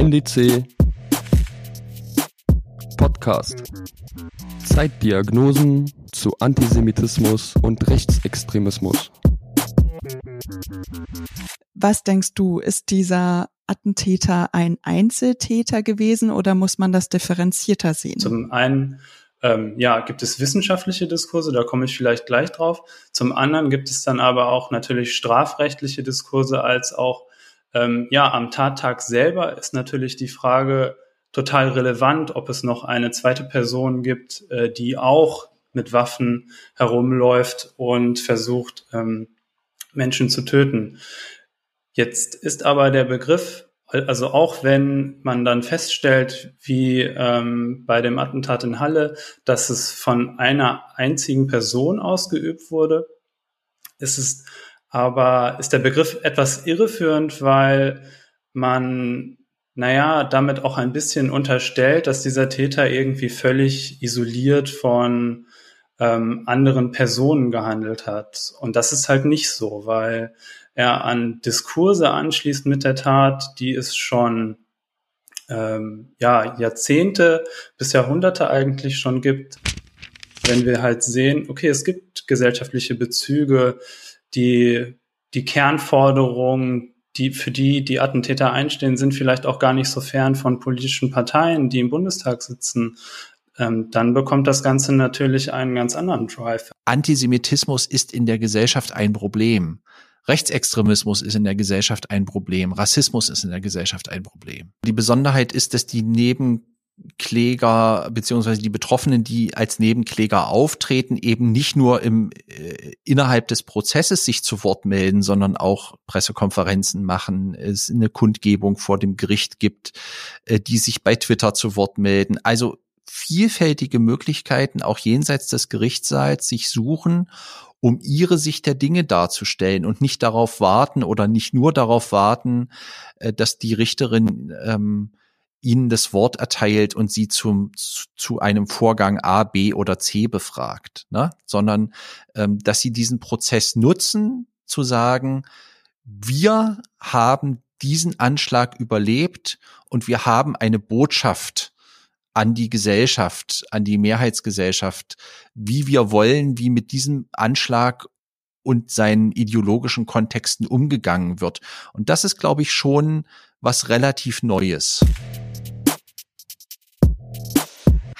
NDC Podcast. Zeitdiagnosen zu Antisemitismus und Rechtsextremismus. Was denkst du, ist dieser Attentäter ein Einzeltäter gewesen oder muss man das differenzierter sehen? Zum einen ähm, ja, gibt es wissenschaftliche Diskurse, da komme ich vielleicht gleich drauf. Zum anderen gibt es dann aber auch natürlich strafrechtliche Diskurse als auch ähm, ja, am Tattag selber ist natürlich die Frage total relevant, ob es noch eine zweite Person gibt, äh, die auch mit Waffen herumläuft und versucht, ähm, Menschen zu töten. Jetzt ist aber der Begriff, also auch wenn man dann feststellt, wie ähm, bei dem Attentat in Halle, dass es von einer einzigen Person ausgeübt wurde, ist es aber ist der Begriff etwas irreführend, weil man, naja, damit auch ein bisschen unterstellt, dass dieser Täter irgendwie völlig isoliert von ähm, anderen Personen gehandelt hat. Und das ist halt nicht so, weil er an Diskurse anschließt mit der Tat, die es schon ähm, ja, Jahrzehnte bis Jahrhunderte eigentlich schon gibt. Wenn wir halt sehen, okay, es gibt gesellschaftliche Bezüge, die, die Kernforderungen, die, für die die Attentäter einstehen, sind vielleicht auch gar nicht so fern von politischen Parteien, die im Bundestag sitzen. Ähm, dann bekommt das Ganze natürlich einen ganz anderen Drive. Antisemitismus ist in der Gesellschaft ein Problem. Rechtsextremismus ist in der Gesellschaft ein Problem. Rassismus ist in der Gesellschaft ein Problem. Die Besonderheit ist, dass die neben Kläger beziehungsweise die Betroffenen, die als Nebenkläger auftreten, eben nicht nur im äh, innerhalb des Prozesses sich zu Wort melden, sondern auch Pressekonferenzen machen, es eine Kundgebung vor dem Gericht gibt, äh, die sich bei Twitter zu Wort melden. Also vielfältige Möglichkeiten auch jenseits des Gerichtssaals sich suchen, um ihre Sicht der Dinge darzustellen und nicht darauf warten oder nicht nur darauf warten, äh, dass die Richterin ähm, ihnen das Wort erteilt und sie zum, zu einem Vorgang A, B oder C befragt, ne? sondern ähm, dass sie diesen Prozess nutzen, zu sagen, wir haben diesen Anschlag überlebt und wir haben eine Botschaft an die Gesellschaft, an die Mehrheitsgesellschaft, wie wir wollen, wie mit diesem Anschlag und seinen ideologischen Kontexten umgegangen wird. Und das ist, glaube ich, schon was relativ Neues.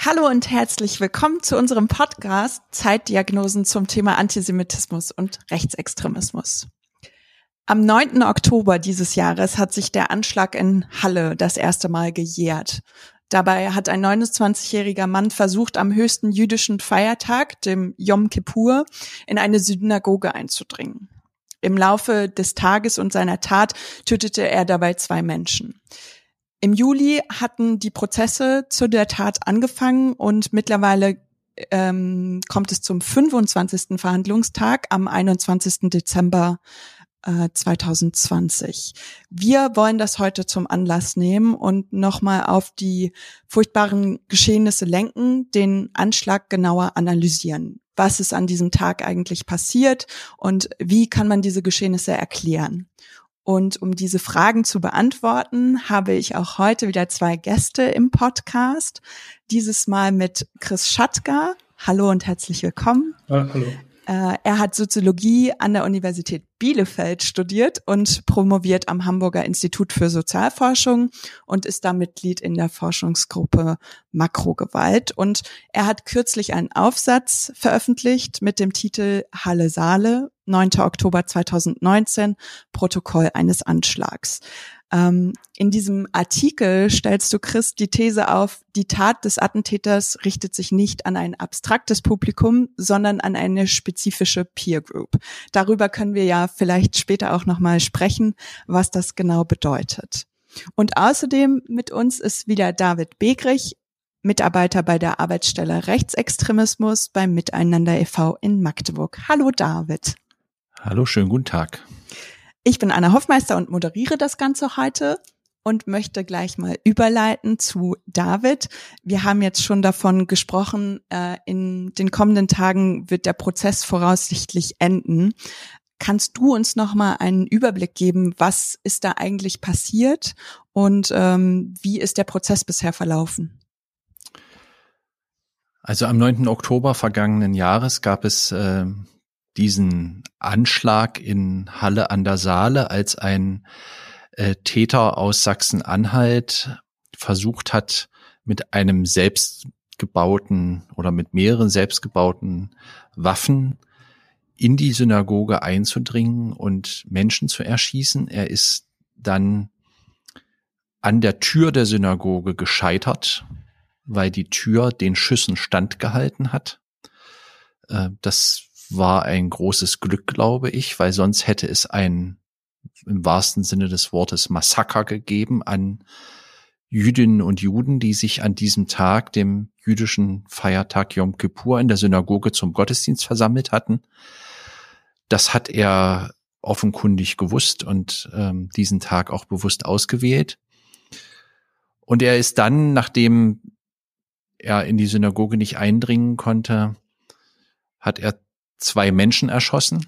Hallo und herzlich willkommen zu unserem Podcast Zeitdiagnosen zum Thema Antisemitismus und Rechtsextremismus. Am 9. Oktober dieses Jahres hat sich der Anschlag in Halle das erste Mal gejährt. Dabei hat ein 29-jähriger Mann versucht, am höchsten jüdischen Feiertag, dem Yom Kippur, in eine Synagoge einzudringen. Im Laufe des Tages und seiner Tat tötete er dabei zwei Menschen. Im Juli hatten die Prozesse zu der Tat angefangen und mittlerweile ähm, kommt es zum 25. Verhandlungstag am 21. Dezember äh, 2020. Wir wollen das heute zum Anlass nehmen und nochmal auf die furchtbaren Geschehnisse lenken, den Anschlag genauer analysieren. Was ist an diesem Tag eigentlich passiert und wie kann man diese Geschehnisse erklären? Und um diese Fragen zu beantworten, habe ich auch heute wieder zwei Gäste im Podcast. Dieses Mal mit Chris Schatka. Hallo und herzlich willkommen. Ja, hallo. Äh, er hat Soziologie an der Universität Bielefeld studiert und promoviert am Hamburger Institut für Sozialforschung und ist da Mitglied in der Forschungsgruppe Makrogewalt. Und er hat kürzlich einen Aufsatz veröffentlicht mit dem Titel Halle Saale, 9. Oktober 2019, Protokoll eines Anschlags. Ähm, in diesem Artikel stellst du, Chris, die These auf, die Tat des Attentäters richtet sich nicht an ein abstraktes Publikum, sondern an eine spezifische Peer Group. Darüber können wir ja vielleicht später auch nochmal sprechen, was das genau bedeutet. Und außerdem mit uns ist wieder David Begrich, Mitarbeiter bei der Arbeitsstelle Rechtsextremismus beim Miteinander e.V. in Magdeburg. Hallo David. Hallo, schönen guten Tag. Ich bin Anna Hoffmeister und moderiere das Ganze heute und möchte gleich mal überleiten zu David. Wir haben jetzt schon davon gesprochen, äh, in den kommenden Tagen wird der Prozess voraussichtlich enden. Kannst du uns noch mal einen Überblick geben, was ist da eigentlich passiert und ähm, wie ist der Prozess bisher verlaufen? Also am 9. Oktober vergangenen Jahres gab es äh, diesen Anschlag in Halle an der Saale, als ein äh, Täter aus Sachsen-Anhalt versucht hat, mit einem selbstgebauten oder mit mehreren selbstgebauten Waffen in die Synagoge einzudringen und Menschen zu erschießen. Er ist dann an der Tür der Synagoge gescheitert, weil die Tür den Schüssen standgehalten hat. Äh, das war ein großes Glück, glaube ich, weil sonst hätte es ein im wahrsten Sinne des Wortes Massaker gegeben an Jüdinnen und Juden, die sich an diesem Tag, dem jüdischen Feiertag Yom Kippur, in der Synagoge zum Gottesdienst versammelt hatten. Das hat er offenkundig gewusst und ähm, diesen Tag auch bewusst ausgewählt. Und er ist dann, nachdem er in die Synagoge nicht eindringen konnte, hat er zwei Menschen erschossen,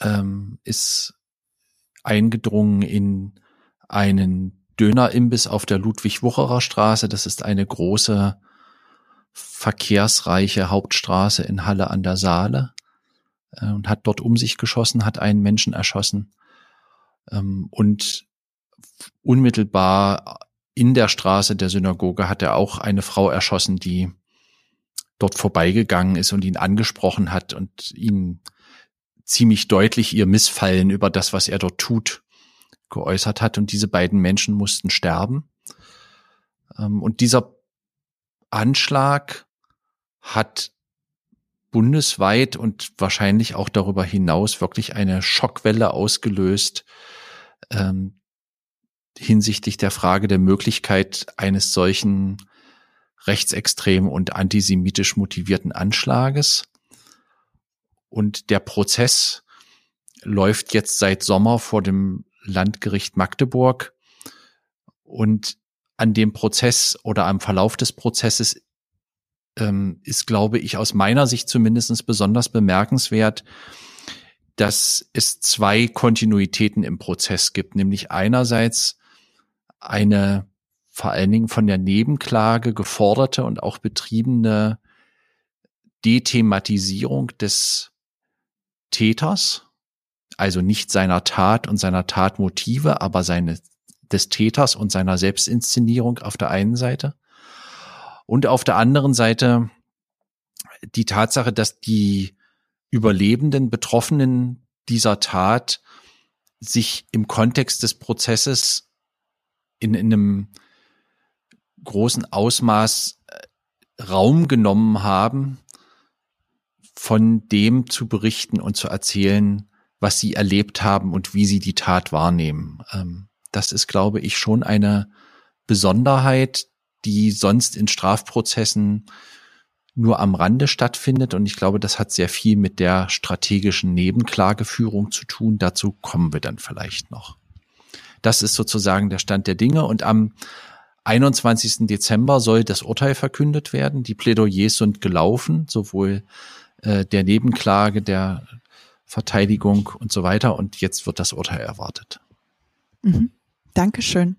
ähm, ist eingedrungen in einen Dönerimbiss auf der Ludwig-Wucherer Straße. Das ist eine große verkehrsreiche Hauptstraße in Halle an der Saale. Äh, und hat dort um sich geschossen, hat einen Menschen erschossen ähm, und unmittelbar in der Straße der Synagoge hat er auch eine Frau erschossen, die dort vorbeigegangen ist und ihn angesprochen hat und ihn ziemlich deutlich ihr Missfallen über das, was er dort tut, geäußert hat. Und diese beiden Menschen mussten sterben. Ähm, und dieser Anschlag hat bundesweit und wahrscheinlich auch darüber hinaus wirklich eine Schockwelle ausgelöst ähm, hinsichtlich der Frage der Möglichkeit eines solchen rechtsextrem und antisemitisch motivierten Anschlages. Und der Prozess läuft jetzt seit Sommer vor dem Landgericht Magdeburg. Und an dem Prozess oder am Verlauf des Prozesses ähm, ist, glaube ich, aus meiner Sicht zumindest besonders bemerkenswert, dass es zwei Kontinuitäten im Prozess gibt, nämlich einerseits eine vor allen Dingen von der Nebenklage geforderte und auch betriebene Dethematisierung des Täters, also nicht seiner Tat und seiner Tatmotive, aber seine des Täters und seiner Selbstinszenierung auf der einen Seite. Und auf der anderen Seite die Tatsache, dass die Überlebenden, Betroffenen dieser Tat sich im Kontext des Prozesses in, in einem großen Ausmaß äh, Raum genommen haben, von dem zu berichten und zu erzählen, was sie erlebt haben und wie sie die Tat wahrnehmen. Ähm, das ist, glaube ich, schon eine Besonderheit, die sonst in Strafprozessen nur am Rande stattfindet. Und ich glaube, das hat sehr viel mit der strategischen Nebenklageführung zu tun. Dazu kommen wir dann vielleicht noch. Das ist sozusagen der Stand der Dinge. Und am 21. Dezember soll das Urteil verkündet werden. Die Plädoyers sind gelaufen, sowohl äh, der Nebenklage, der Verteidigung und so weiter. Und jetzt wird das Urteil erwartet. Mhm. Dankeschön.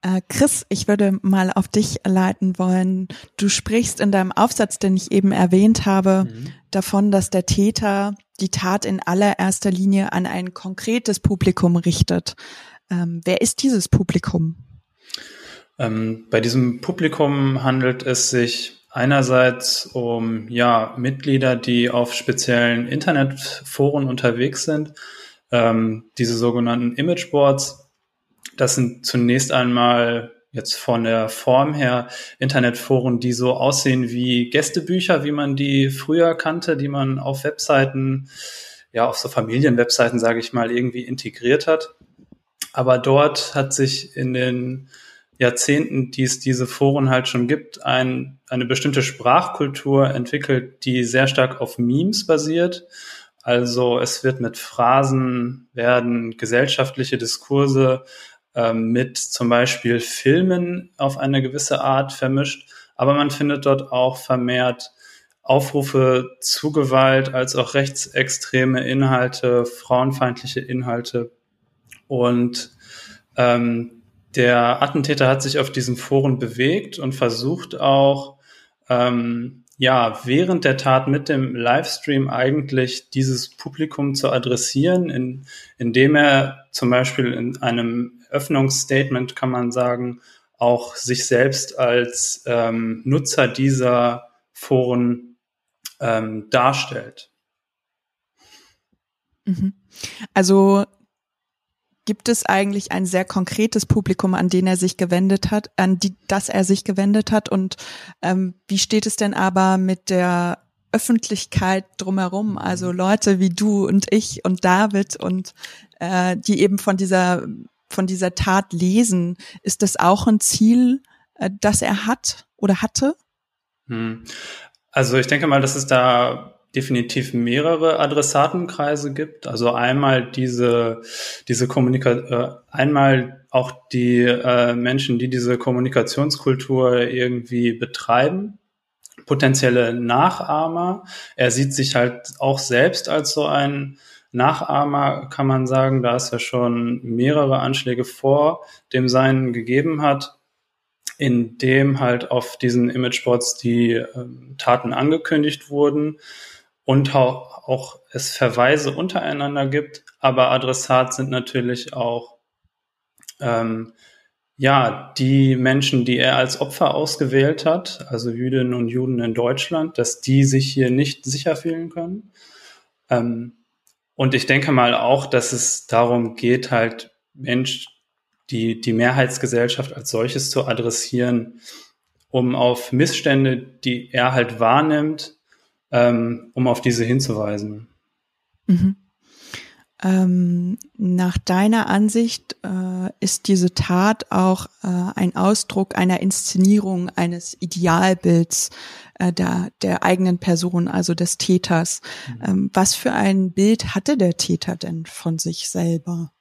Äh, Chris, ich würde mal auf dich leiten wollen. Du sprichst in deinem Aufsatz, den ich eben erwähnt habe, mhm. davon, dass der Täter die Tat in allererster Linie an ein konkretes Publikum richtet. Ähm, wer ist dieses Publikum? Ähm, bei diesem Publikum handelt es sich einerseits um ja Mitglieder, die auf speziellen Internetforen unterwegs sind. Ähm, diese sogenannten Imageboards das sind zunächst einmal jetzt von der Form her Internetforen, die so aussehen wie Gästebücher, wie man die früher kannte, die man auf Webseiten, ja, auf so Familienwebseiten, sage ich mal, irgendwie integriert hat. Aber dort hat sich in den Jahrzehnten, die es diese Foren halt schon gibt, ein, eine bestimmte Sprachkultur entwickelt, die sehr stark auf Memes basiert. Also es wird mit Phrasen, werden gesellschaftliche Diskurse ähm, mit zum Beispiel Filmen auf eine gewisse Art vermischt, aber man findet dort auch vermehrt Aufrufe zu Gewalt als auch rechtsextreme Inhalte, frauenfeindliche Inhalte. Und ähm, der Attentäter hat sich auf diesen Foren bewegt und versucht auch, ähm, ja, während der Tat mit dem Livestream eigentlich dieses Publikum zu adressieren, in, indem er zum Beispiel in einem Öffnungsstatement, kann man sagen, auch sich selbst als ähm, Nutzer dieser Foren ähm, darstellt. Mhm. Also gibt es eigentlich ein sehr konkretes Publikum, an den er sich gewendet hat, an die, das er sich gewendet hat? Und ähm, wie steht es denn aber mit der Öffentlichkeit drumherum? Also Leute wie du und ich und David und äh, die eben von dieser von dieser Tat lesen. Ist das auch ein Ziel, äh, das er hat oder hatte? Hm. Also ich denke mal, dass es da definitiv mehrere Adressatenkreise gibt. Also einmal diese, diese Kommunikation, äh, einmal auch die äh, Menschen, die diese Kommunikationskultur irgendwie betreiben, potenzielle Nachahmer. Er sieht sich halt auch selbst als so ein Nachahmer, kann man sagen, da es ja schon mehrere Anschläge vor dem Seinen gegeben hat in dem halt auf diesen Imageboards die ähm, Taten angekündigt wurden und auch, es Verweise untereinander gibt, aber Adressat sind natürlich auch ähm, ja die Menschen, die er als Opfer ausgewählt hat, also Jüdinnen und Juden in Deutschland, dass die sich hier nicht sicher fühlen können. Ähm, und ich denke mal auch, dass es darum geht, halt Mensch, die, die Mehrheitsgesellschaft als solches zu adressieren, um auf Missstände, die er halt wahrnimmt, ähm, um auf diese hinzuweisen. Mhm. Ähm, nach deiner Ansicht äh, ist diese Tat auch äh, ein Ausdruck einer Inszenierung eines Idealbilds äh, der, der eigenen Person, also des Täters. Mhm. Ähm, was für ein Bild hatte der Täter denn von sich selber?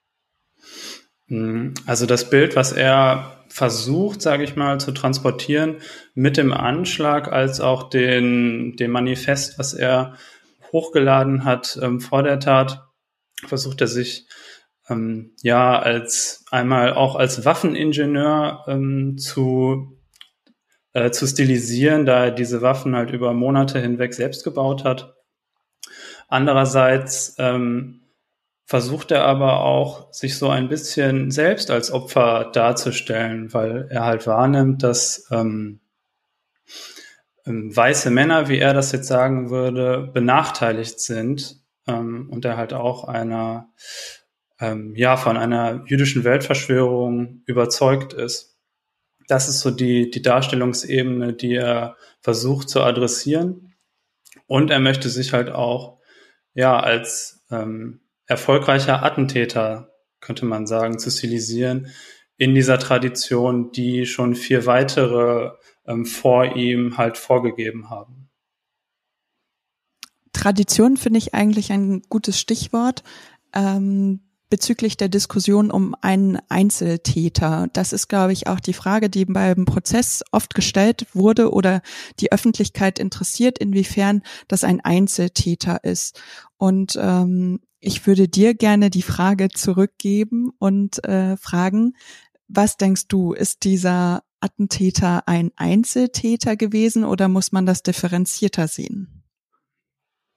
Mhm. Also das Bild, was er versucht, sage ich mal, zu transportieren mit dem Anschlag als auch den, dem Manifest, was er hochgeladen hat ähm, vor der Tat, versucht er sich ähm, ja als einmal auch als Waffeningenieur ähm, zu äh, zu stilisieren, da er diese Waffen halt über Monate hinweg selbst gebaut hat. Andererseits ähm, versucht er aber auch, sich so ein bisschen selbst als Opfer darzustellen, weil er halt wahrnimmt, dass ähm, ähm, weiße Männer, wie er das jetzt sagen würde, benachteiligt sind ähm, und er halt auch einer, ähm, ja, von einer jüdischen Weltverschwörung überzeugt ist. Das ist so die, die Darstellungsebene, die er versucht zu adressieren. Und er möchte sich halt auch, ja, als ähm, erfolgreicher Attentäter, könnte man sagen, zu stilisieren in dieser Tradition, die schon vier weitere ähm, vor ihm halt vorgegeben haben. Tradition finde ich eigentlich ein gutes Stichwort. Ähm, bezüglich der Diskussion um einen Einzeltäter. Das ist, glaube ich, auch die Frage, die beim Prozess oft gestellt wurde oder die Öffentlichkeit interessiert, inwiefern das ein Einzeltäter ist. Und ähm, ich würde dir gerne die Frage zurückgeben und äh, fragen, was denkst du, ist dieser Attentäter ein Einzeltäter gewesen oder muss man das differenzierter sehen?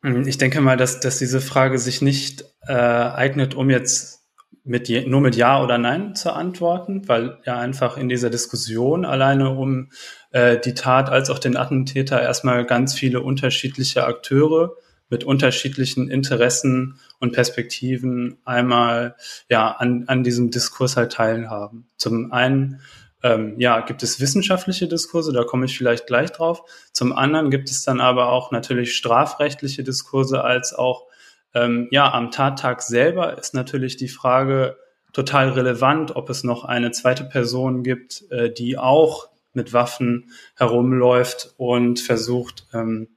Hm, ich denke mal, dass, dass diese Frage sich nicht äh, eignet, um jetzt mit je, nur mit Ja oder Nein zu antworten, weil ja einfach in dieser Diskussion alleine um äh, die Tat als auch den Attentäter erstmal ganz viele unterschiedliche Akteure mit unterschiedlichen Interessen und Perspektiven einmal ja an, an diesem Diskurs halt teilhaben. Zum einen ähm, ja, gibt es wissenschaftliche Diskurse, da komme ich vielleicht gleich drauf. Zum anderen gibt es dann aber auch natürlich strafrechtliche Diskurse als auch ähm, ja am Tattag selber ist natürlich die Frage total relevant, ob es noch eine zweite Person gibt, äh, die auch mit Waffen herumläuft und versucht, ähm,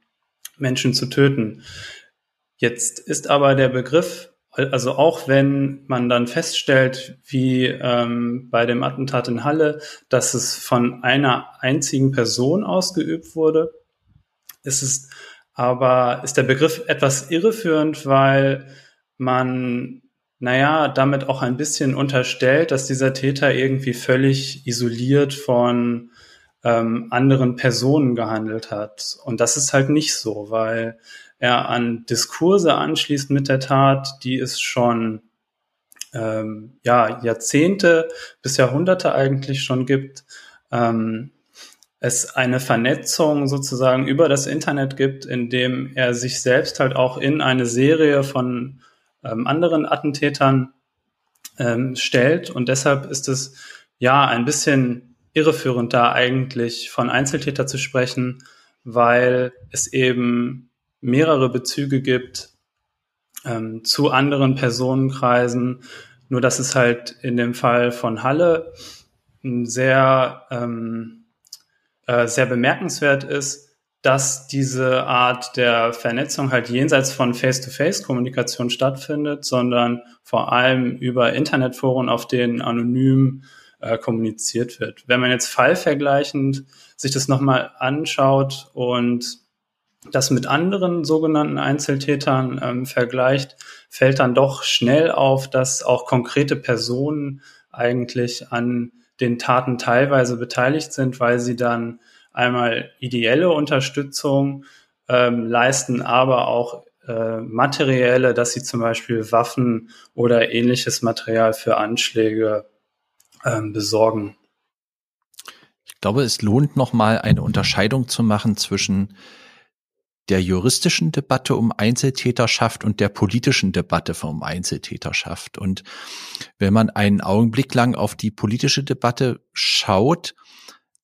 Menschen zu töten. Jetzt ist aber der Begriff, also auch wenn man dann feststellt, wie ähm, bei dem Attentat in Halle, dass es von einer einzigen Person ausgeübt wurde, ist es aber ist der Begriff etwas irreführend, weil man, naja, damit auch ein bisschen unterstellt, dass dieser Täter irgendwie völlig isoliert von ähm, anderen Personen gehandelt hat. Und das ist halt nicht so, weil er an Diskurse anschließt mit der Tat, die es schon ähm, ja, Jahrzehnte bis Jahrhunderte eigentlich schon gibt. Ähm, es eine Vernetzung sozusagen über das Internet gibt, in dem er sich selbst halt auch in eine Serie von ähm, anderen Attentätern ähm, stellt. Und deshalb ist es ja ein bisschen irreführend da eigentlich von Einzeltäter zu sprechen, weil es eben mehrere Bezüge gibt ähm, zu anderen Personenkreisen. Nur dass es halt in dem Fall von Halle sehr, ähm, äh, sehr bemerkenswert ist, dass diese Art der Vernetzung halt jenseits von Face-to-Face-Kommunikation stattfindet, sondern vor allem über Internetforen, auf denen anonym äh, kommuniziert wird. Wenn man jetzt fallvergleichend sich das nochmal anschaut und das mit anderen sogenannten Einzeltätern ähm, vergleicht, fällt dann doch schnell auf, dass auch konkrete Personen eigentlich an den Taten teilweise beteiligt sind, weil sie dann einmal ideelle Unterstützung ähm, leisten, aber auch äh, materielle, dass sie zum Beispiel Waffen oder ähnliches Material für Anschläge ähm, besorgen. Ich glaube, es lohnt nochmal eine Unterscheidung zu machen zwischen der juristischen Debatte um Einzeltäterschaft und der politischen Debatte um Einzeltäterschaft. Und wenn man einen Augenblick lang auf die politische Debatte schaut,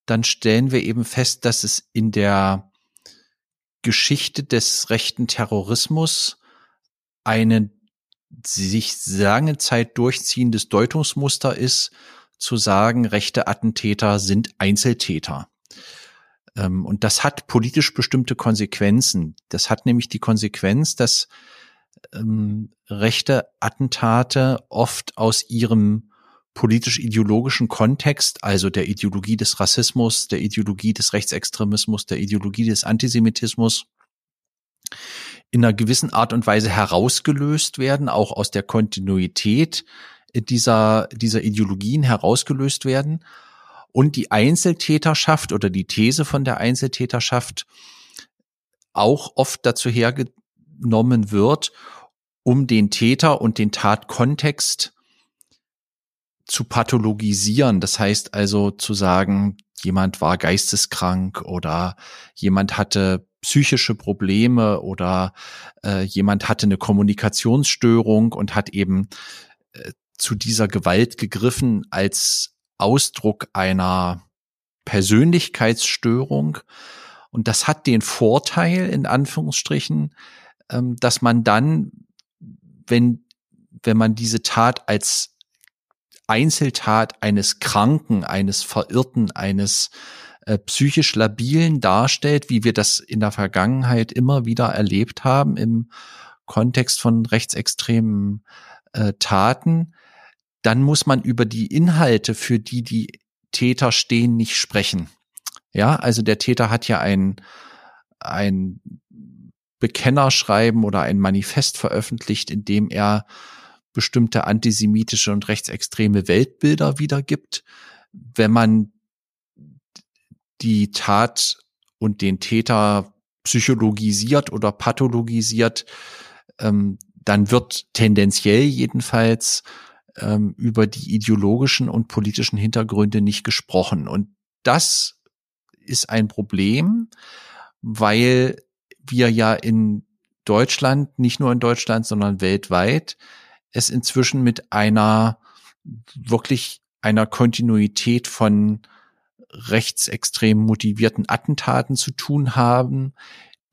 dann stellen wir eben fest, dass es in der Geschichte des rechten Terrorismus eine sich lange Zeit durchziehendes Deutungsmuster ist, zu sagen, rechte Attentäter sind Einzeltäter. Ähm, und das hat politisch bestimmte Konsequenzen. Das hat nämlich die Konsequenz, dass ähm, rechte Attentate oft aus ihrem politisch-ideologischen Kontext, also der Ideologie des Rassismus, der Ideologie des Rechtsextremismus, der Ideologie des Antisemitismus, in einer gewissen Art und Weise herausgelöst werden, auch aus der Kontinuität dieser, dieser Ideologien herausgelöst werden und die Einzeltäterschaft oder die These von der Einzeltäterschaft auch oft dazu hergenommen wird, um den Täter und den Tatkontext zu pathologisieren. Das heißt also zu sagen, jemand war geisteskrank oder jemand hatte psychische Probleme oder äh, jemand hatte eine Kommunikationsstörung und hat eben äh, zu dieser Gewalt gegriffen als Ausdruck einer Persönlichkeitsstörung. Und das hat den Vorteil, in Anführungsstrichen, ähm, dass man dann, wenn, wenn man diese Tat als Einzeltat eines Kranken, eines Verirrten, eines äh, psychisch Labilen darstellt, wie wir das in der Vergangenheit immer wieder erlebt haben im Kontext von rechtsextremen äh, Taten, dann muss man über die Inhalte, für die die Täter stehen, nicht sprechen. Ja, also der Täter hat ja ein, ein Bekennerschreiben oder ein Manifest veröffentlicht, in dem er bestimmte antisemitische und rechtsextreme Weltbilder wiedergibt. Wenn man die Tat und den Täter psychologisiert oder pathologisiert, ähm, dann wird tendenziell jedenfalls ähm, über die ideologischen und politischen Hintergründe nicht gesprochen. Und das ist ein Problem, weil wir ja in Deutschland, nicht nur in Deutschland, sondern weltweit, es inzwischen mit einer wirklich einer Kontinuität von rechtsextrem motivierten Attentaten zu tun haben,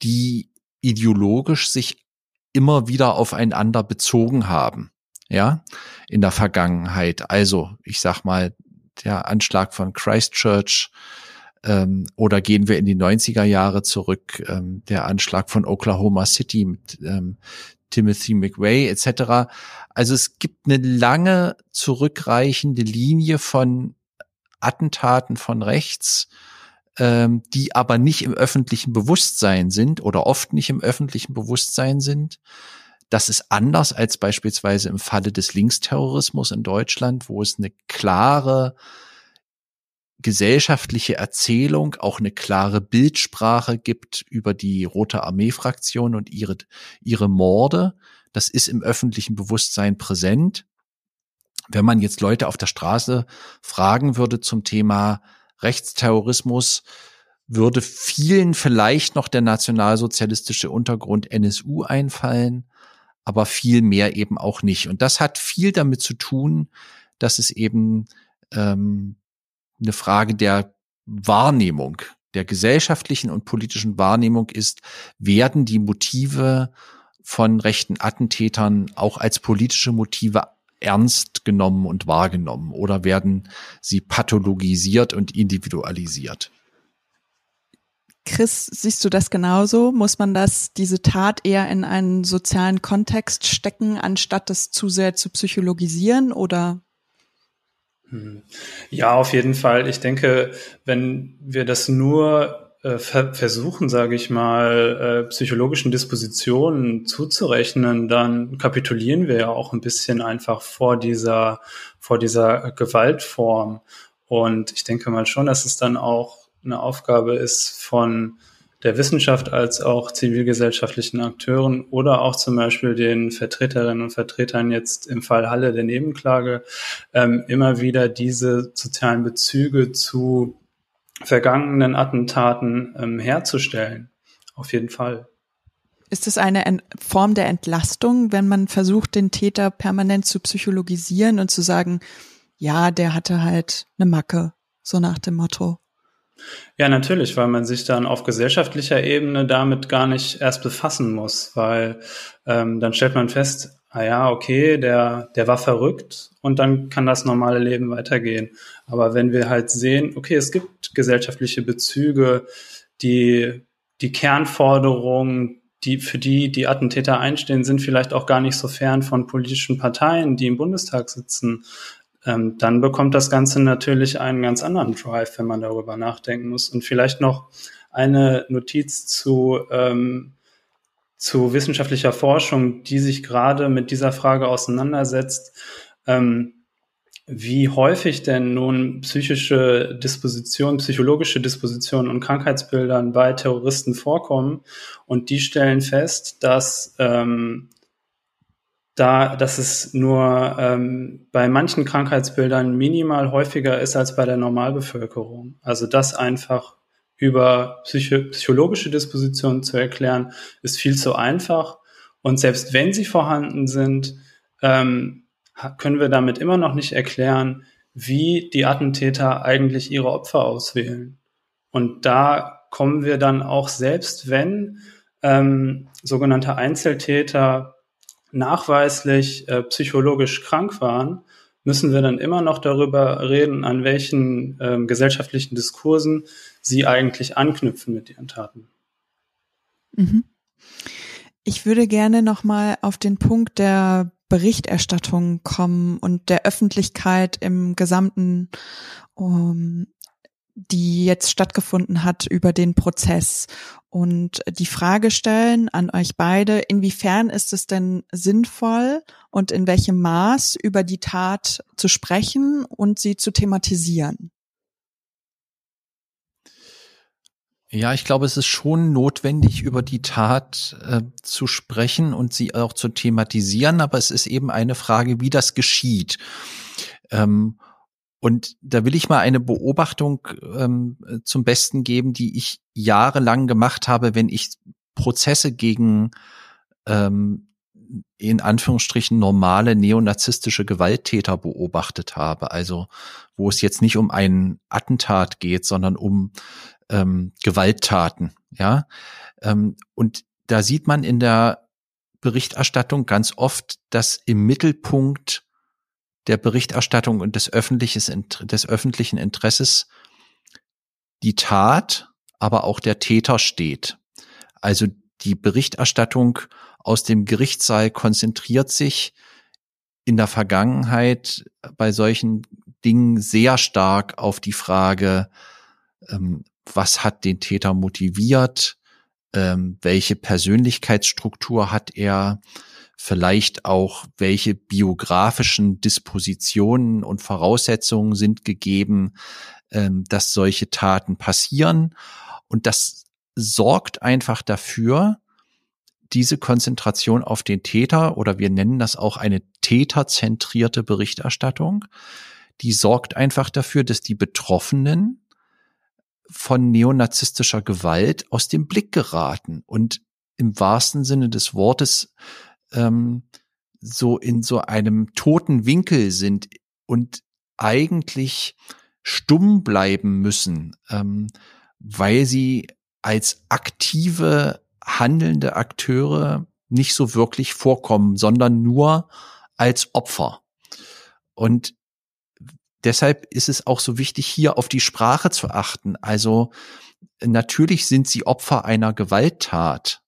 die ideologisch sich immer wieder aufeinander bezogen haben ja, in der Vergangenheit. Also, ich sag mal, der Anschlag von Christchurch, ähm, oder gehen wir in die 90er Jahre zurück, ähm, der Anschlag von Oklahoma City mit ähm, Timothy McVeigh etc. Also es gibt eine lange zurückreichende Linie von Attentaten von rechts, ähm, die aber nicht im öffentlichen Bewusstsein sind oder oft nicht im öffentlichen Bewusstsein sind. Das ist anders als beispielsweise im Falle des Linksterrorismus in Deutschland, wo es eine klare gesellschaftliche Erzählung, auch eine klare Bildsprache gibt über die Rote Armee-Fraktion und ihre, ihre Morde. Das ist im öffentlichen Bewusstsein präsent. Wenn man jetzt Leute auf der Straße fragen würde zum Thema Rechtsterrorismus, würde vielen vielleicht noch der nationalsozialistische Untergrund NSU einfallen, aber viel mehr eben auch nicht. Und das hat viel damit zu tun, dass es eben ähm, eine Frage der Wahrnehmung, der gesellschaftlichen und politischen Wahrnehmung ist, werden die Motive von rechten Attentätern auch als politische Motive ernst genommen und wahrgenommen oder werden sie pathologisiert und individualisiert? Chris, siehst du das genauso? Muss man das, diese Tat eher in einen sozialen Kontext stecken, anstatt das zu sehr zu psychologisieren oder? Hm. Ja, auf jeden Fall. Ich denke, wenn wir das nur äh, versuchen, sage ich mal, äh, psychologischen Dispositionen zuzurechnen, dann kapitulieren wir ja auch ein bisschen einfach vor dieser, vor dieser Gewaltform. Und ich denke mal schon, dass es dann auch eine Aufgabe ist von der Wissenschaft als auch zivilgesellschaftlichen Akteuren oder auch zum Beispiel den Vertreterinnen und Vertretern jetzt im Fall Halle der Nebenklage ähm, immer wieder diese sozialen Bezüge zu vergangenen Attentaten ähm, herzustellen. Auf jeden Fall. Ist es eine Form der Entlastung, wenn man versucht, den Täter permanent zu psychologisieren und zu sagen, ja, der hatte halt eine Macke, so nach dem Motto? Ja, natürlich, weil man sich dann auf gesellschaftlicher Ebene damit gar nicht erst befassen muss, weil ähm, dann stellt man fest, ah ja, okay, der, der war verrückt und dann kann das normale Leben weitergehen. Aber wenn wir halt sehen, okay, es gibt gesellschaftliche Bezüge, die, die Kernforderungen, die, für die die Attentäter einstehen, sind vielleicht auch gar nicht so fern von politischen Parteien, die im Bundestag sitzen, ähm, dann bekommt das Ganze natürlich einen ganz anderen Drive, wenn man darüber nachdenken muss. Und vielleicht noch eine Notiz zu, ähm, zu wissenschaftlicher Forschung, die sich gerade mit dieser Frage auseinandersetzt, ähm, wie häufig denn nun psychische Dispositionen, psychologische Dispositionen und Krankheitsbildern bei Terroristen vorkommen. Und die stellen fest, dass ähm, da, dass es nur ähm, bei manchen Krankheitsbildern minimal häufiger ist als bei der Normalbevölkerung. Also das einfach über psycho psychologische Dispositionen zu erklären, ist viel zu einfach. Und selbst wenn sie vorhanden sind, ähm, können wir damit immer noch nicht erklären, wie die Attentäter eigentlich ihre Opfer auswählen. Und da kommen wir dann auch selbst, wenn ähm, sogenannte Einzeltäter nachweislich äh, psychologisch krank waren, müssen wir dann immer noch darüber reden, an welchen ähm, gesellschaftlichen Diskursen sie eigentlich anknüpfen mit ihren Taten. Mhm. Ich würde gerne nochmal auf den Punkt der Berichterstattung kommen und der Öffentlichkeit im gesamten um, die jetzt stattgefunden hat über den Prozess und die Frage stellen an euch beide, inwiefern ist es denn sinnvoll und in welchem Maß über die Tat zu sprechen und sie zu thematisieren? Ja, ich glaube, es ist schon notwendig, über die Tat äh, zu sprechen und sie auch zu thematisieren, aber es ist eben eine Frage, wie das geschieht. Ähm, und da will ich mal eine Beobachtung ähm, zum Besten geben, die ich jahrelang gemacht habe, wenn ich Prozesse gegen ähm, in Anführungsstrichen normale neonazistische Gewalttäter beobachtet habe. Also wo es jetzt nicht um einen Attentat geht, sondern um ähm, Gewalttaten. Ja, ähm, und da sieht man in der Berichterstattung ganz oft, dass im Mittelpunkt der Berichterstattung und des, des öffentlichen Interesses die Tat, aber auch der Täter steht. Also die Berichterstattung aus dem Gerichtssaal konzentriert sich in der Vergangenheit bei solchen Dingen sehr stark auf die Frage, ähm, was hat den Täter motiviert, ähm, welche Persönlichkeitsstruktur hat er, vielleicht auch, welche biografischen Dispositionen und Voraussetzungen sind gegeben, ähm, dass solche Taten passieren. Und das sorgt einfach dafür, diese Konzentration auf den Täter oder wir nennen das auch eine täterzentrierte Berichterstattung, die sorgt einfach dafür, dass die Betroffenen von neonazistischer Gewalt aus dem Blick geraten und im wahrsten Sinne des Wortes ähm, so in so einem toten Winkel sind und eigentlich stumm bleiben müssen, ähm, weil sie als aktive handelnde Akteure nicht so wirklich vorkommen, sondern nur als Opfer. Und deshalb ist es auch so wichtig, hier auf die Sprache zu achten. Also natürlich sind sie Opfer einer Gewalttat,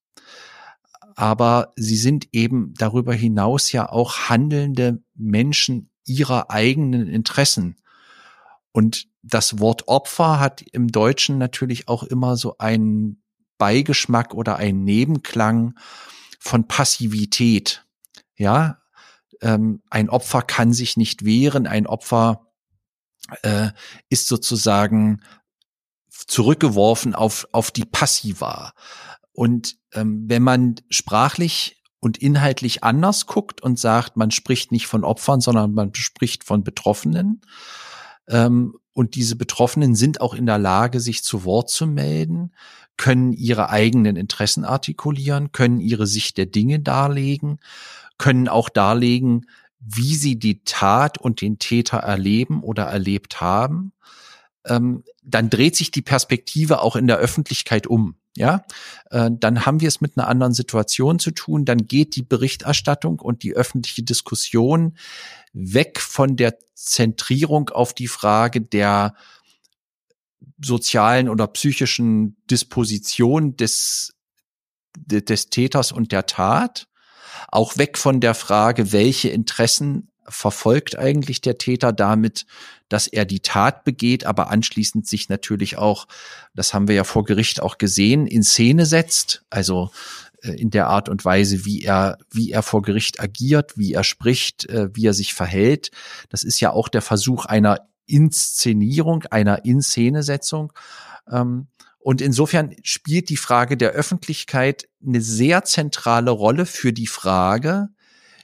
aber sie sind eben darüber hinaus ja auch handelnde Menschen ihrer eigenen Interessen. Und das Wort Opfer hat im Deutschen natürlich auch immer so einen Beigeschmack oder einen Nebenklang von Passivität. Ja, ähm, ein Opfer kann sich nicht wehren, ein Opfer äh, ist sozusagen zurückgeworfen auf, auf die Passiva. Und ähm, wenn man sprachlich und inhaltlich anders guckt und sagt, man spricht nicht von Opfern, sondern man spricht von Betroffenen. Ähm, und diese Betroffenen sind auch in der Lage, sich zu Wort zu melden, können ihre eigenen Interessen artikulieren, können ihre Sicht der Dinge darlegen, können auch darlegen, wie sie die Tat und den Täter erleben oder erlebt haben. Ähm, dann dreht sich die Perspektive auch in der Öffentlichkeit um ja, äh, dann haben wir es mit einer anderen Situation zu tun. Dann geht die Berichterstattung und die öffentliche Diskussion weg von der Zentrierung auf die Frage der sozialen oder psychischen Disposition des, des Täters und der Tat, auch weg von der Frage, welche Interessen verfolgt eigentlich der Täter damit, dass er die Tat begeht, aber anschließend sich natürlich auch, das haben wir ja vor Gericht auch gesehen, in Szene setzt, also äh, in der Art und Weise, wie er, wie er vor Gericht agiert, wie er spricht, äh, wie er sich verhält. Das ist ja auch der Versuch einer Inszenierung, einer Inszenesetzung. Ähm, und insofern spielt die Frage der Öffentlichkeit eine sehr zentrale Rolle für die Frage,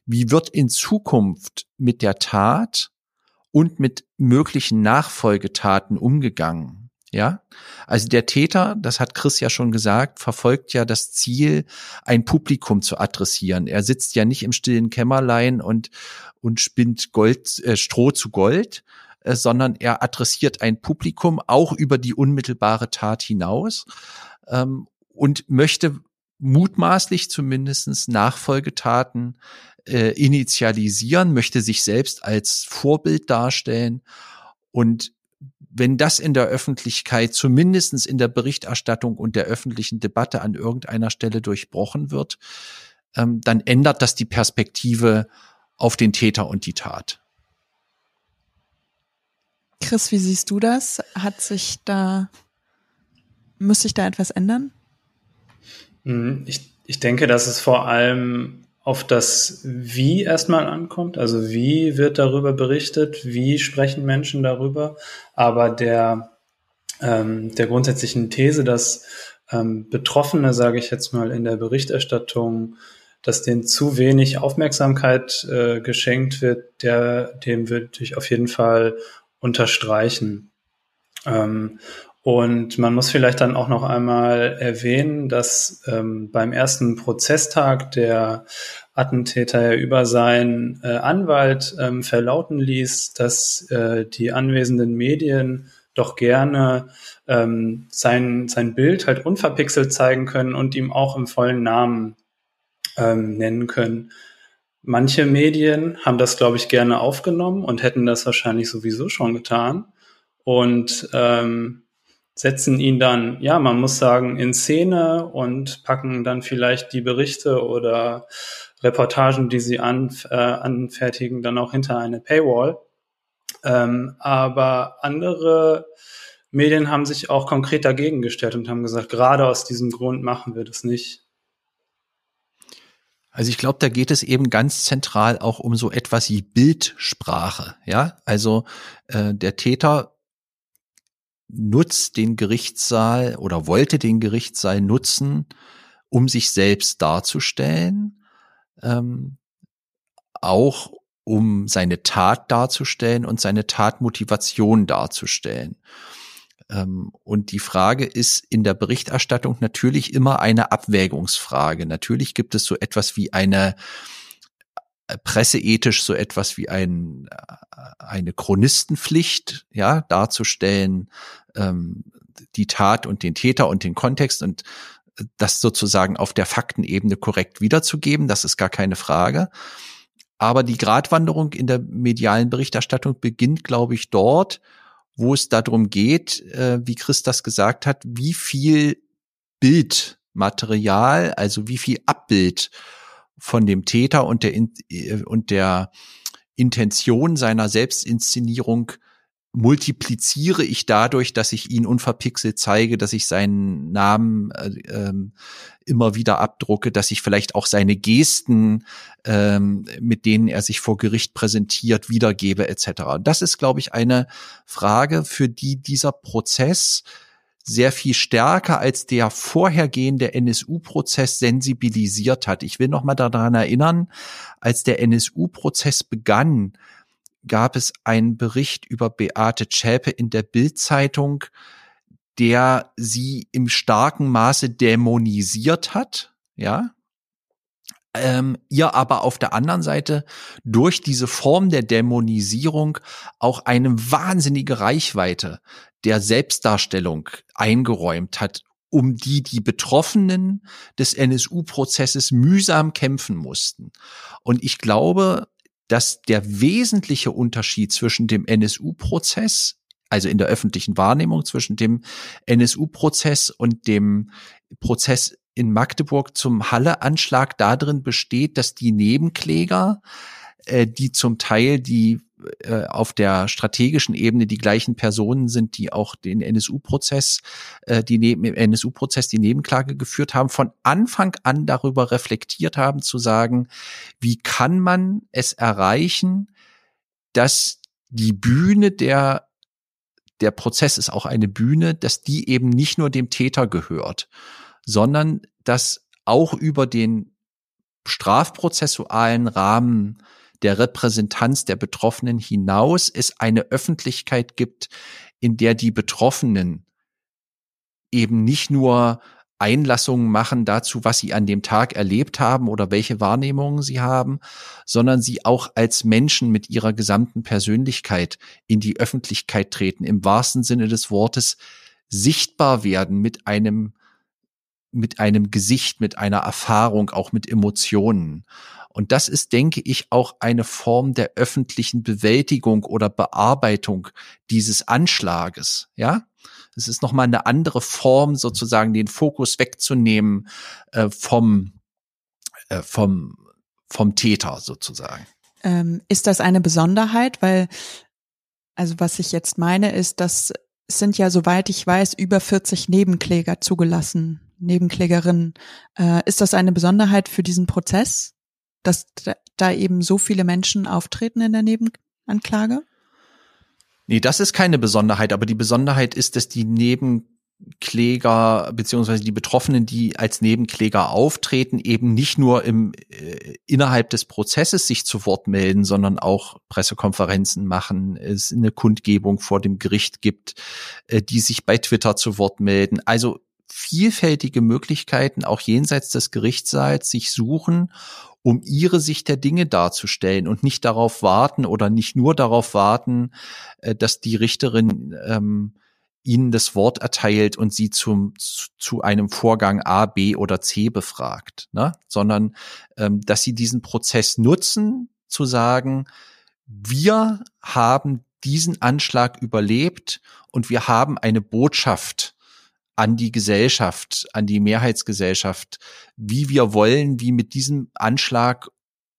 wie wird in Zukunft mit der Tat und mit möglichen Nachfolgetaten umgegangen? Ja, also der Täter, das hat Chris ja schon gesagt, verfolgt ja das Ziel, ein Publikum zu adressieren. Er sitzt ja nicht im stillen Kämmerlein und und spinnt Gold, äh, Stroh zu Gold, äh, sondern er adressiert ein Publikum auch über die unmittelbare Tat hinaus ähm, und möchte mutmaßlich zumindestens Nachfolgetaten äh, initialisieren, möchte sich selbst als Vorbild darstellen. Und wenn das in der Öffentlichkeit, zumindestens in der Berichterstattung und der öffentlichen Debatte an irgendeiner Stelle durchbrochen wird, ähm, dann ändert das die Perspektive auf den Täter und die Tat. Chris, wie siehst du das? Hat sich da, muss sich da etwas ändern? Hm, ich, ich denke, dass es vor allem auf das Wie erstmal ankommt. Also wie wird darüber berichtet, wie sprechen Menschen darüber. Aber der, ähm, der grundsätzlichen These, dass ähm, Betroffene, sage ich jetzt mal, in der Berichterstattung, dass denen zu wenig Aufmerksamkeit äh, geschenkt wird, der, dem würde ich auf jeden Fall unterstreichen. Ähm, und man muss vielleicht dann auch noch einmal erwähnen, dass ähm, beim ersten Prozesstag der Attentäter ja über seinen äh, Anwalt ähm, verlauten ließ, dass äh, die anwesenden Medien doch gerne ähm, sein, sein Bild halt unverpixelt zeigen können und ihm auch im vollen Namen ähm, nennen können. Manche Medien haben das, glaube ich, gerne aufgenommen und hätten das wahrscheinlich sowieso schon getan. Und ähm, setzen ihn dann, ja, man muss sagen, in Szene und packen dann vielleicht die Berichte oder Reportagen, die sie an, äh, anfertigen, dann auch hinter eine Paywall. Ähm, aber andere Medien haben sich auch konkret dagegen gestellt und haben gesagt, gerade aus diesem Grund machen wir das nicht. Also ich glaube, da geht es eben ganz zentral auch um so etwas wie Bildsprache. Ja, also äh, der Täter nutzt den Gerichtssaal oder wollte den Gerichtssaal nutzen, um sich selbst darzustellen, ähm, auch um seine Tat darzustellen und seine Tatmotivation darzustellen. Ähm, und die Frage ist in der Berichterstattung natürlich immer eine Abwägungsfrage. Natürlich gibt es so etwas wie eine presseethisch so etwas wie ein, äh, eine Chronistenpflicht, ja, darzustellen, ähm, die Tat und den Täter und den Kontext und das sozusagen auf der Faktenebene korrekt wiederzugeben, das ist gar keine Frage. Aber die Gratwanderung in der medialen Berichterstattung beginnt, glaube ich, dort, wo es darum geht, äh, wie Chris das gesagt hat, wie viel Bildmaterial, also wie viel Abbild von dem Täter und der, äh, und der Intention seiner Selbstinszenierung multipliziere ich dadurch, dass ich ihn unverpixelt zeige, dass ich seinen Namen äh, ähm, immer wieder abdrucke, dass ich vielleicht auch seine Gesten, ähm, mit denen er sich vor Gericht präsentiert, wiedergebe etc. Das ist, glaube ich, eine Frage, für die dieser Prozess sehr viel stärker als der vorhergehende NSU-Prozess sensibilisiert hat. Ich will noch mal daran erinnern, als der NSU-Prozess begann, gab es einen Bericht über Beate Zschäpe in der Bildzeitung, der sie im starken Maße dämonisiert hat, ja, ähm, ihr aber auf der anderen Seite durch diese Form der Dämonisierung auch eine wahnsinnige Reichweite der Selbstdarstellung eingeräumt hat, um die die Betroffenen des NSU-Prozesses mühsam kämpfen mussten. Und ich glaube, dass der wesentliche Unterschied zwischen dem NSU-Prozess, also in der öffentlichen Wahrnehmung zwischen dem NSU-Prozess und dem Prozess in Magdeburg zum Halle-Anschlag darin besteht, dass die Nebenkläger, äh, die zum Teil die äh, auf der strategischen Ebene die gleichen Personen sind, die auch den NSU-Prozess, äh, die neben im NSU-Prozess die Nebenklage geführt haben, von Anfang an darüber reflektiert haben, zu sagen, wie kann man es erreichen, dass die Bühne der der Prozess ist auch eine Bühne, dass die eben nicht nur dem Täter gehört, sondern dass auch über den strafprozessualen Rahmen der Repräsentanz der Betroffenen hinaus es eine Öffentlichkeit gibt, in der die Betroffenen eben nicht nur Einlassungen machen dazu, was sie an dem Tag erlebt haben oder welche Wahrnehmungen sie haben, sondern sie auch als Menschen mit ihrer gesamten Persönlichkeit in die Öffentlichkeit treten, im wahrsten Sinne des Wortes sichtbar werden mit einem mit einem Gesicht, mit einer Erfahrung, auch mit Emotionen. Und das ist, denke ich, auch eine Form der öffentlichen Bewältigung oder Bearbeitung dieses Anschlages, ja? Es ist nochmal eine andere Form, sozusagen den Fokus wegzunehmen äh, vom, äh, vom, vom Täter sozusagen. Ähm, ist das eine Besonderheit? Weil, also was ich jetzt meine, ist, dass es sind ja, soweit ich weiß, über 40 Nebenkläger zugelassen, Nebenklägerinnen. Äh, ist das eine Besonderheit für diesen Prozess? dass da eben so viele Menschen auftreten in der Nebenanklage? Nee, das ist keine Besonderheit, aber die Besonderheit ist, dass die Nebenkläger beziehungsweise die Betroffenen, die als Nebenkläger auftreten, eben nicht nur im äh, innerhalb des Prozesses sich zu Wort melden, sondern auch Pressekonferenzen machen, es eine Kundgebung vor dem Gericht gibt, äh, die sich bei Twitter zu Wort melden. Also vielfältige Möglichkeiten auch jenseits des Gerichtssaals sich suchen, um ihre Sicht der Dinge darzustellen und nicht darauf warten oder nicht nur darauf warten, äh, dass die Richterin ähm, ihnen das Wort erteilt und sie zum, zu einem Vorgang A, B oder C befragt, ne? sondern ähm, dass sie diesen Prozess nutzen, zu sagen, wir haben diesen Anschlag überlebt und wir haben eine Botschaft an die Gesellschaft, an die Mehrheitsgesellschaft, wie wir wollen, wie mit diesem Anschlag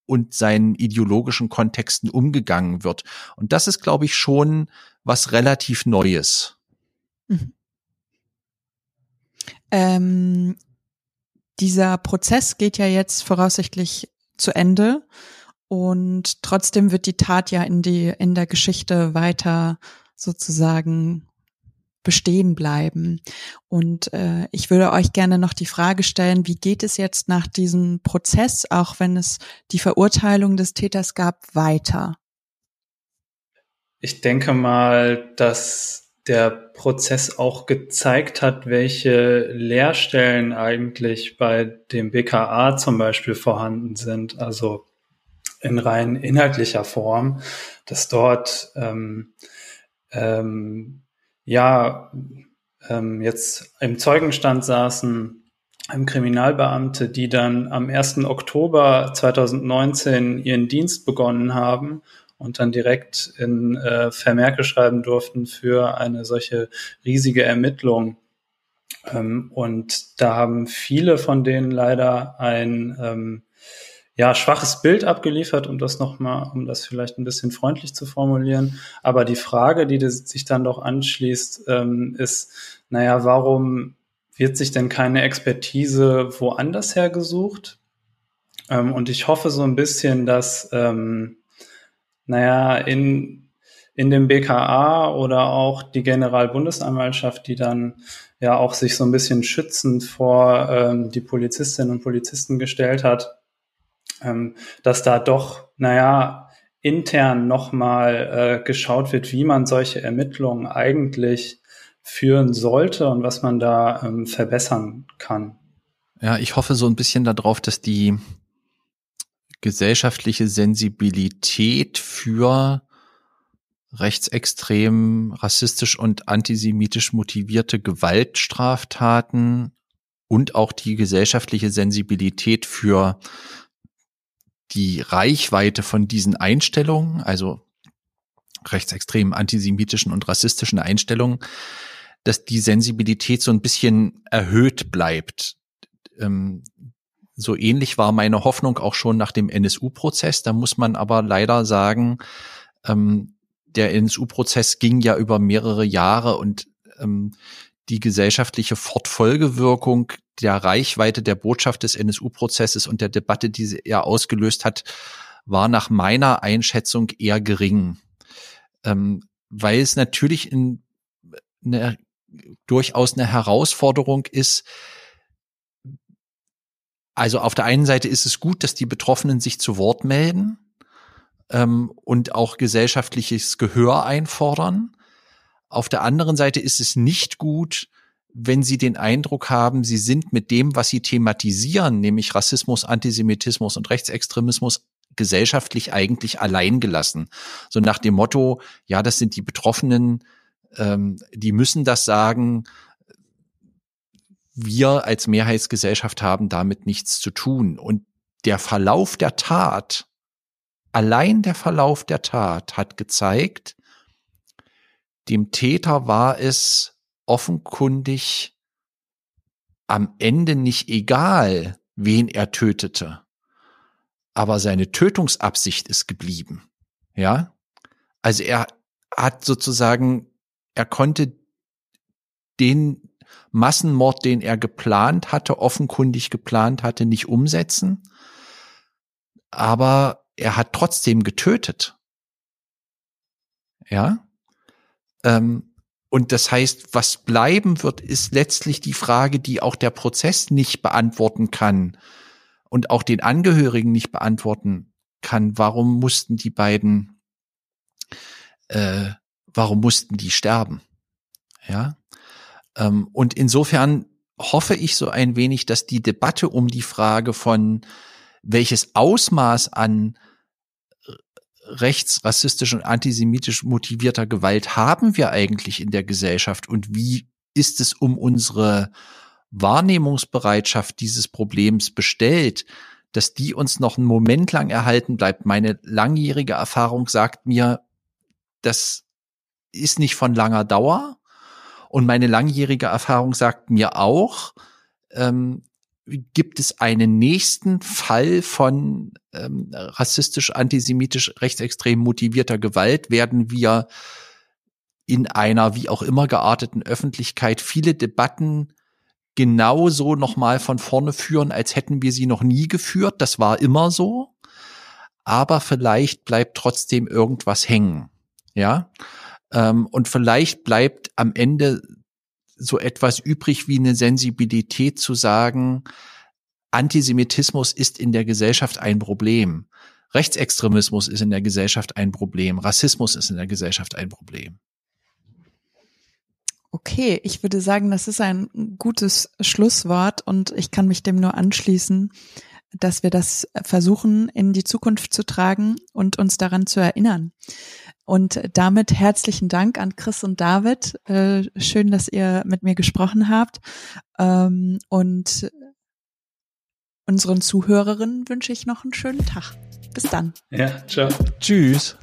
und seinen ideologischen Kontexten umgegangen wird. Und das ist, glaube ich, schon was relativ Neues. Mhm. Ähm, dieser Prozess geht ja jetzt voraussichtlich zu Ende und trotzdem wird die Tat ja in die in der Geschichte weiter sozusagen bestehen bleiben. Und äh, ich würde euch gerne noch die Frage stellen, wie geht es jetzt nach diesem Prozess, auch wenn es die Verurteilung des Täters gab, weiter? Ich denke mal, dass der Prozess auch gezeigt hat, welche Leerstellen eigentlich bei dem BKA zum Beispiel vorhanden sind, also in rein inhaltlicher Form, dass dort ähm, ähm, ja ähm, jetzt im Zeugenstand saßen ähm, Kriminalbeamte, die dann am 1. Oktober 2019 ihren Dienst begonnen haben und dann direkt in äh, Vermerke schreiben durften für eine solche riesige Ermittlung. Ähm, und da haben viele von denen leider ein ähm, ja, schwaches Bild abgeliefert, um das nochmal, um das vielleicht ein bisschen freundlich zu formulieren. Aber die Frage, die sich dann doch anschließt, ähm, ist, naja, warum wird sich denn keine Expertise woanders hergesucht? Ähm, und ich hoffe so ein bisschen, dass ähm, naja, in, in dem BKA oder auch die Generalbundesanwaltschaft, die dann ja auch sich so ein bisschen schützend vor ähm, die Polizistinnen und Polizisten gestellt hat, ähm, dass da doch, naja, intern nochmal äh, geschaut wird, wie man solche Ermittlungen eigentlich führen sollte und was man da ähm, verbessern kann. Ja, ich hoffe so ein bisschen darauf, dass die gesellschaftliche Sensibilität für rechtsextrem, rassistisch und antisemitisch motivierte Gewaltstraftaten und auch die gesellschaftliche Sensibilität für die Reichweite von diesen Einstellungen, also rechtsextremen, antisemitischen und rassistischen Einstellungen, dass die Sensibilität so ein bisschen erhöht bleibt. Ähm, so ähnlich war meine Hoffnung auch schon nach dem NSU-Prozess. Da muss man aber leider sagen, ähm, der NSU-Prozess ging ja über mehrere Jahre und ähm, die gesellschaftliche Fortfolgewirkung der Reichweite der Botschaft des NSU-Prozesses und der Debatte, die er ausgelöst hat, war nach meiner Einschätzung eher gering. Ähm, weil es natürlich in, eine, durchaus eine Herausforderung ist, also auf der einen Seite ist es gut, dass die Betroffenen sich zu Wort melden ähm, und auch gesellschaftliches Gehör einfordern. Auf der anderen Seite ist es nicht gut, wenn sie den Eindruck haben, sie sind mit dem, was sie thematisieren, nämlich Rassismus, Antisemitismus und Rechtsextremismus, gesellschaftlich eigentlich allein gelassen. So nach dem Motto, ja, das sind die Betroffenen, ähm, die müssen das sagen, wir als Mehrheitsgesellschaft haben damit nichts zu tun. Und der Verlauf der Tat, allein der Verlauf der Tat hat gezeigt, dem Täter war es offenkundig am Ende nicht egal, wen er tötete. Aber seine Tötungsabsicht ist geblieben. Ja? Also er hat sozusagen, er konnte den Massenmord, den er geplant hatte, offenkundig geplant hatte, nicht umsetzen. Aber er hat trotzdem getötet. Ja. Ähm, und das heißt, was bleiben wird, ist letztlich die Frage, die auch der Prozess nicht beantworten kann und auch den Angehörigen nicht beantworten kann. Warum mussten die beiden, äh, warum mussten die sterben? Ja. Ähm, und insofern hoffe ich so ein wenig, dass die Debatte um die Frage von welches Ausmaß an rechts, rassistisch und antisemitisch motivierter Gewalt haben wir eigentlich in der Gesellschaft und wie ist es um unsere Wahrnehmungsbereitschaft dieses Problems bestellt, dass die uns noch einen Moment lang erhalten bleibt. Meine langjährige Erfahrung sagt mir, das ist nicht von langer Dauer. Und meine langjährige Erfahrung sagt mir auch, ähm, gibt es einen nächsten Fall von ähm, rassistisch, antisemitisch, rechtsextrem motivierter Gewalt, werden wir in einer wie auch immer gearteten Öffentlichkeit viele Debatten genauso nochmal von vorne führen, als hätten wir sie noch nie geführt. Das war immer so. Aber vielleicht bleibt trotzdem irgendwas hängen. Ja. Ähm, und vielleicht bleibt am Ende so etwas übrig wie eine Sensibilität zu sagen, Antisemitismus ist in der Gesellschaft ein Problem. Rechtsextremismus ist in der Gesellschaft ein Problem. Rassismus ist in der Gesellschaft ein Problem. Okay, ich würde sagen, das ist ein gutes Schlusswort und ich kann mich dem nur anschließen, dass wir das versuchen in die Zukunft zu tragen und uns daran zu erinnern. Und damit herzlichen Dank an Chris und David. Äh, schön, dass ihr mit mir gesprochen habt. Ähm, und unseren Zuhörerinnen wünsche ich noch einen schönen Tag. Bis dann. Ja, ciao. Tschüss.